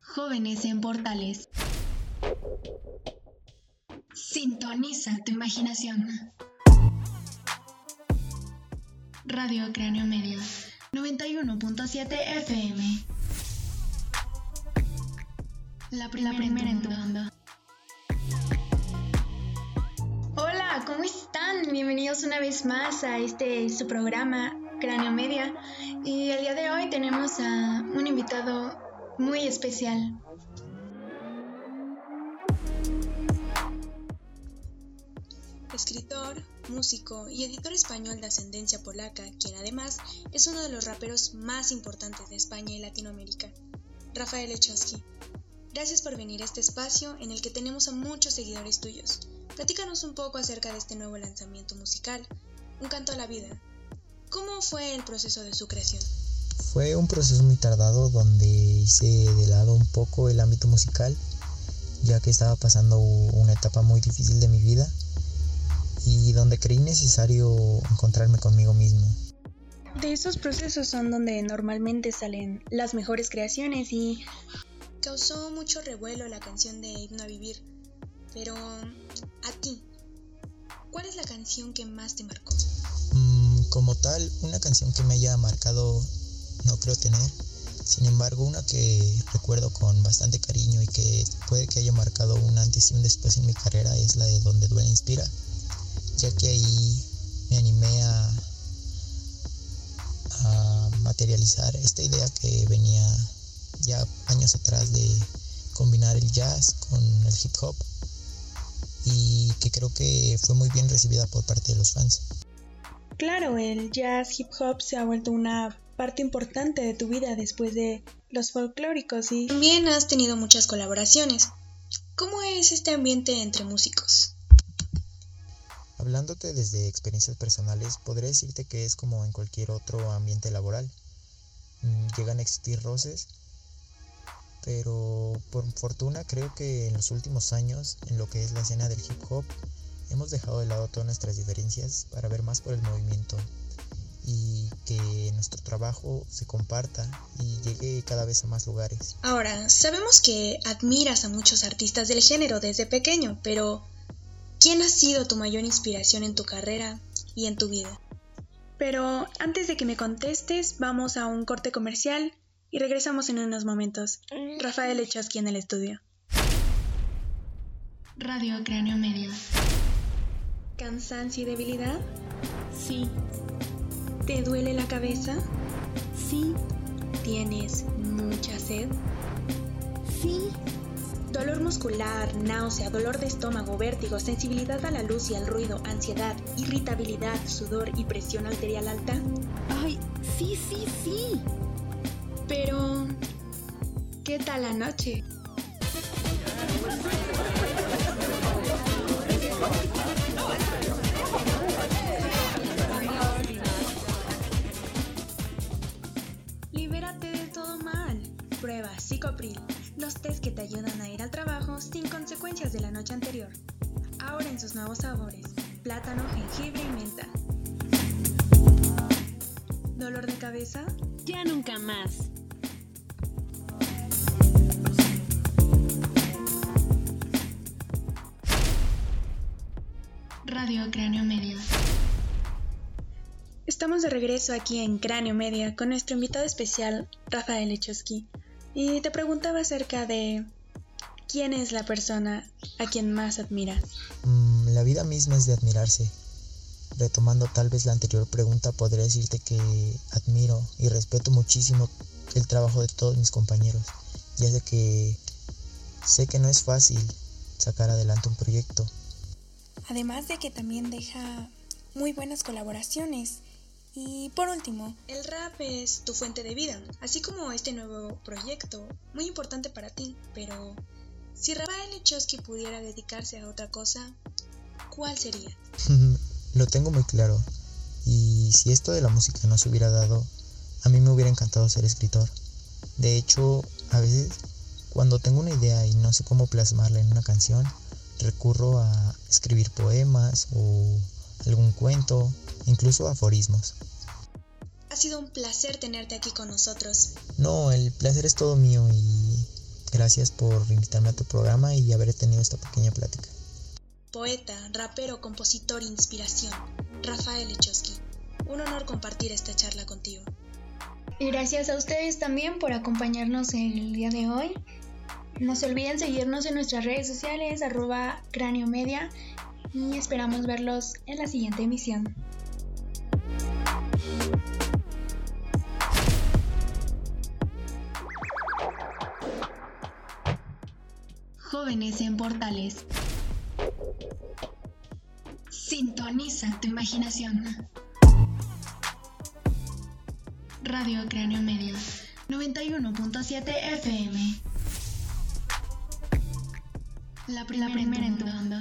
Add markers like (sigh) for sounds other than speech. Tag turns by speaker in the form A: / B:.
A: Jóvenes en Portales. Sintoniza tu imaginación. Radio Cráneo Medio 91.7 FM. La primera, en tu mundo. Hola, ¿cómo están? Bienvenidos una vez más a este su programa Cráneo Media. Y el día de hoy tenemos a un invitado muy especial.
B: Escritor, músico y editor español de ascendencia polaca, quien además es uno de los raperos más importantes de España y Latinoamérica, Rafael Echowski. Gracias por venir a este espacio en el que tenemos a muchos seguidores tuyos. Platícanos un poco acerca de este nuevo lanzamiento musical, Un canto a la vida. ¿Cómo fue el proceso de su creación?
C: Fue un proceso muy tardado donde hice de lado un poco el ámbito musical, ya que estaba pasando una etapa muy difícil de mi vida y donde creí necesario encontrarme conmigo mismo.
A: De esos procesos son donde normalmente salen las mejores creaciones y
B: causó mucho revuelo la canción de Himno a Vivir. Pero a ti, ¿cuál es la canción que más te marcó?
C: Como tal, una canción que me haya marcado no creo tener. Sin embargo, una que recuerdo con bastante cariño y que puede que haya marcado un antes y un después en mi carrera es la de Donde Duele Inspira, ya que ahí me animé a, a materializar esta idea que venía ya años atrás de combinar el jazz con el hip hop y que creo que fue muy bien recibida por parte de los fans.
A: Claro, el jazz hip hop se ha vuelto una parte importante de tu vida después de los folclóricos y...
B: También has tenido muchas colaboraciones. ¿Cómo es este ambiente entre músicos?
C: Hablándote desde experiencias personales, podría decirte que es como en cualquier otro ambiente laboral. Mm, llegan a existir roces, pero por fortuna creo que en los últimos años, en lo que es la escena del hip hop, hemos dejado de lado todas nuestras diferencias para ver más por el movimiento y que nuestro trabajo se comparta y llegue cada vez a más lugares.
B: Ahora, sabemos que admiras a muchos artistas del género desde pequeño, pero ¿quién ha sido tu mayor inspiración en tu carrera y en tu vida?
A: Pero antes de que me contestes, vamos a un corte comercial y regresamos en unos momentos. Rafael Echowski en el estudio. Radio Cráneo Medio. ¿Cansancio y debilidad?
D: Sí.
A: ¿Te duele la cabeza?
D: Sí.
A: ¿Tienes mucha sed?
D: Sí.
A: Dolor muscular, náusea, dolor de estómago, vértigo, sensibilidad a la luz y al ruido, ansiedad, irritabilidad, sudor y presión arterial alta?
D: Ay, sí, sí, sí.
A: Pero, ¿qué tal la noche? Prueba Psicopril, los test que te ayudan a ir al trabajo sin consecuencias de la noche anterior. Ahora en sus nuevos sabores, plátano, jengibre y menta. ¿Dolor de cabeza?
D: Ya nunca más.
A: Radio Cráneo Medio. Estamos de regreso aquí en Cráneo Media con nuestro invitado especial, Rafael Echowski, y te preguntaba acerca de quién es la persona a quien más admiras.
C: Mm, la vida misma es de admirarse. Retomando tal vez la anterior pregunta, podría decirte que admiro y respeto muchísimo el trabajo de todos mis compañeros, ya sé que sé que no es fácil sacar adelante un proyecto.
A: Además de que también deja muy buenas colaboraciones y por último,
B: el rap es tu fuente de vida, así como este nuevo proyecto, muy importante para ti, pero si Rafael Echowski pudiera dedicarse a otra cosa, ¿cuál sería? (laughs)
C: Lo tengo muy claro, y si esto de la música no se hubiera dado, a mí me hubiera encantado ser escritor. De hecho, a veces cuando tengo una idea y no sé cómo plasmarla en una canción, recurro a escribir poemas o algún cuento, incluso aforismos.
A: sido un placer tenerte aquí con nosotros.
C: No, el placer es todo mío y gracias por invitarme a tu programa y haber tenido esta pequeña plática.
A: Poeta, rapero, compositor, inspiración, Rafael Echowski. Un honor compartir esta charla contigo.
D: Y gracias a ustedes también por acompañarnos el día de hoy. No se olviden seguirnos en nuestras redes sociales, arroba cráneo media, y esperamos verlos en la siguiente emisión. Jóvenes en Portales. Sintoniza tu imaginación. Radio Cráneo Medio 91.7 FM. La primera, en tu mundo.